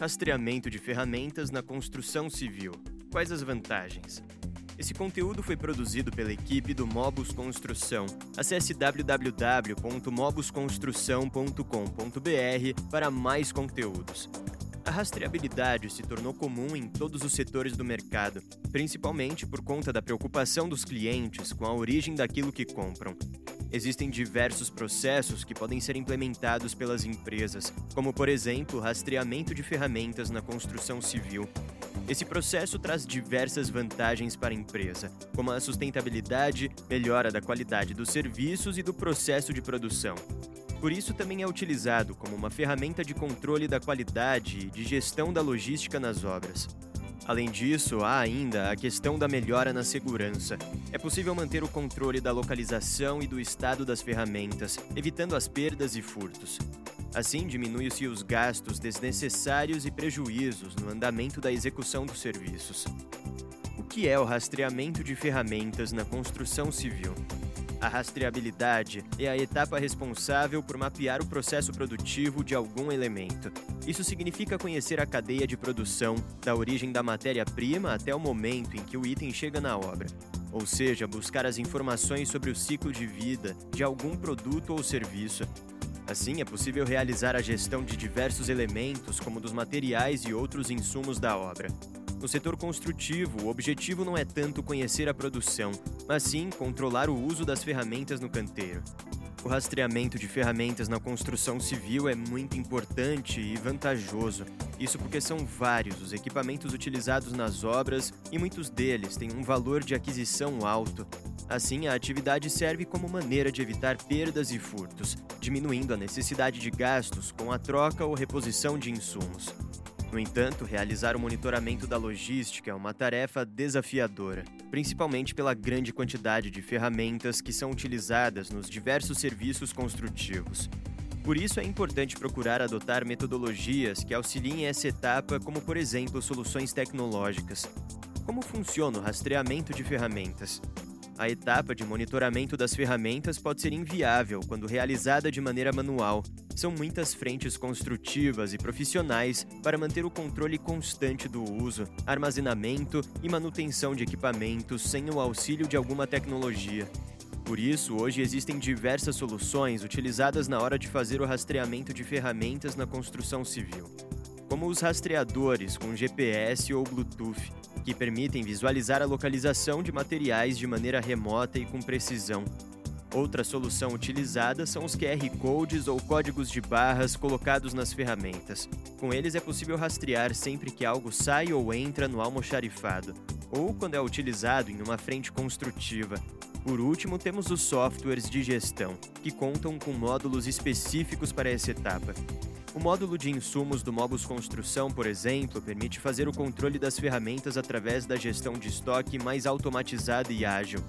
Rastreamento de ferramentas na construção civil. Quais as vantagens? Esse conteúdo foi produzido pela equipe do Mobus Construção. Acesse www.mobusconstrução.com.br para mais conteúdos. A rastreabilidade se tornou comum em todos os setores do mercado, principalmente por conta da preocupação dos clientes com a origem daquilo que compram. Existem diversos processos que podem ser implementados pelas empresas, como por exemplo rastreamento de ferramentas na construção civil. Esse processo traz diversas vantagens para a empresa, como a sustentabilidade, melhora da qualidade dos serviços e do processo de produção. Por isso, também é utilizado como uma ferramenta de controle da qualidade e de gestão da logística nas obras. Além disso, há ainda a questão da melhora na segurança. É possível manter o controle da localização e do estado das ferramentas, evitando as perdas e furtos. Assim, diminui-se os gastos desnecessários e prejuízos no andamento da execução dos serviços. O que é o rastreamento de ferramentas na construção civil? A rastreabilidade é a etapa responsável por mapear o processo produtivo de algum elemento. Isso significa conhecer a cadeia de produção, da origem da matéria-prima até o momento em que o item chega na obra. Ou seja, buscar as informações sobre o ciclo de vida de algum produto ou serviço. Assim, é possível realizar a gestão de diversos elementos, como dos materiais e outros insumos da obra. No setor construtivo, o objetivo não é tanto conhecer a produção, mas sim controlar o uso das ferramentas no canteiro. O rastreamento de ferramentas na construção civil é muito importante e vantajoso. Isso porque são vários os equipamentos utilizados nas obras e muitos deles têm um valor de aquisição alto. Assim, a atividade serve como maneira de evitar perdas e furtos, diminuindo a necessidade de gastos com a troca ou reposição de insumos. No entanto, realizar o monitoramento da logística é uma tarefa desafiadora, principalmente pela grande quantidade de ferramentas que são utilizadas nos diversos serviços construtivos. Por isso é importante procurar adotar metodologias que auxiliem essa etapa, como por exemplo soluções tecnológicas. Como funciona o rastreamento de ferramentas? A etapa de monitoramento das ferramentas pode ser inviável quando realizada de maneira manual. São muitas frentes construtivas e profissionais para manter o controle constante do uso, armazenamento e manutenção de equipamentos sem o auxílio de alguma tecnologia. Por isso, hoje existem diversas soluções utilizadas na hora de fazer o rastreamento de ferramentas na construção civil, como os rastreadores com GPS ou Bluetooth que permitem visualizar a localização de materiais de maneira remota e com precisão. Outra solução utilizada são os QR codes ou códigos de barras colocados nas ferramentas. Com eles é possível rastrear sempre que algo sai ou entra no almoxarifado, ou quando é utilizado em uma frente construtiva. Por último, temos os softwares de gestão, que contam com módulos específicos para essa etapa. O módulo de insumos do Mobus Construção, por exemplo, permite fazer o controle das ferramentas através da gestão de estoque mais automatizada e ágil.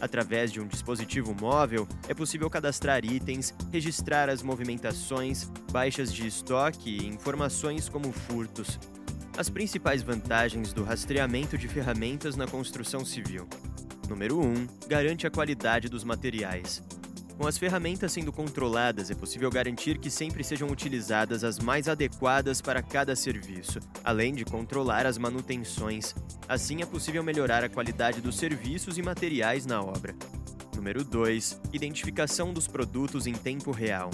Através de um dispositivo móvel, é possível cadastrar itens, registrar as movimentações, baixas de estoque e informações como furtos. As principais vantagens do rastreamento de ferramentas na construção civil. Número 1. Garante a qualidade dos materiais. Com as ferramentas sendo controladas, é possível garantir que sempre sejam utilizadas as mais adequadas para cada serviço, além de controlar as manutenções. Assim, é possível melhorar a qualidade dos serviços e materiais na obra. Número 2. Identificação dos produtos em tempo real.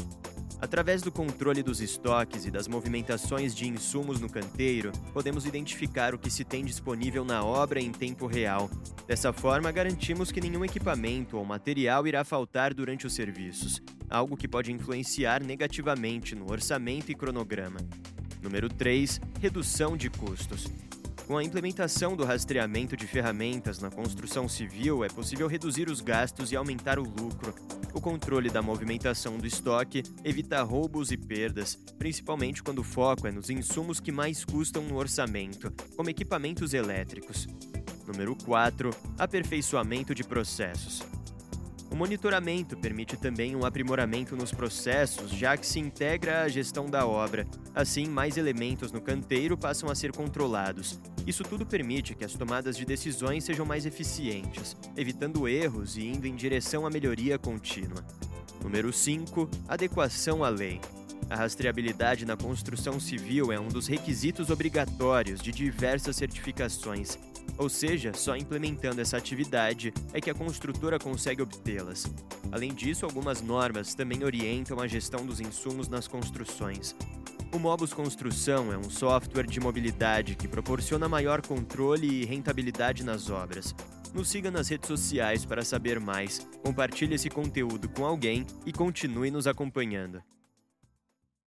Através do controle dos estoques e das movimentações de insumos no canteiro, podemos identificar o que se tem disponível na obra em tempo real. Dessa forma, garantimos que nenhum equipamento ou material irá faltar durante os serviços, algo que pode influenciar negativamente no orçamento e cronograma. Número 3. Redução de custos. Com a implementação do rastreamento de ferramentas na construção civil, é possível reduzir os gastos e aumentar o lucro. O controle da movimentação do estoque evita roubos e perdas, principalmente quando o foco é nos insumos que mais custam no orçamento, como equipamentos elétricos. Número 4. Aperfeiçoamento de processos. O monitoramento permite também um aprimoramento nos processos, já que se integra à gestão da obra. Assim, mais elementos no canteiro passam a ser controlados. Isso tudo permite que as tomadas de decisões sejam mais eficientes, evitando erros e indo em direção à melhoria contínua. Número 5. Adequação à lei. A rastreabilidade na construção civil é um dos requisitos obrigatórios de diversas certificações, ou seja, só implementando essa atividade é que a construtora consegue obtê-las. Além disso, algumas normas também orientam a gestão dos insumos nas construções. O Mobus Construção é um software de mobilidade que proporciona maior controle e rentabilidade nas obras. Nos siga nas redes sociais para saber mais, compartilhe esse conteúdo com alguém e continue nos acompanhando.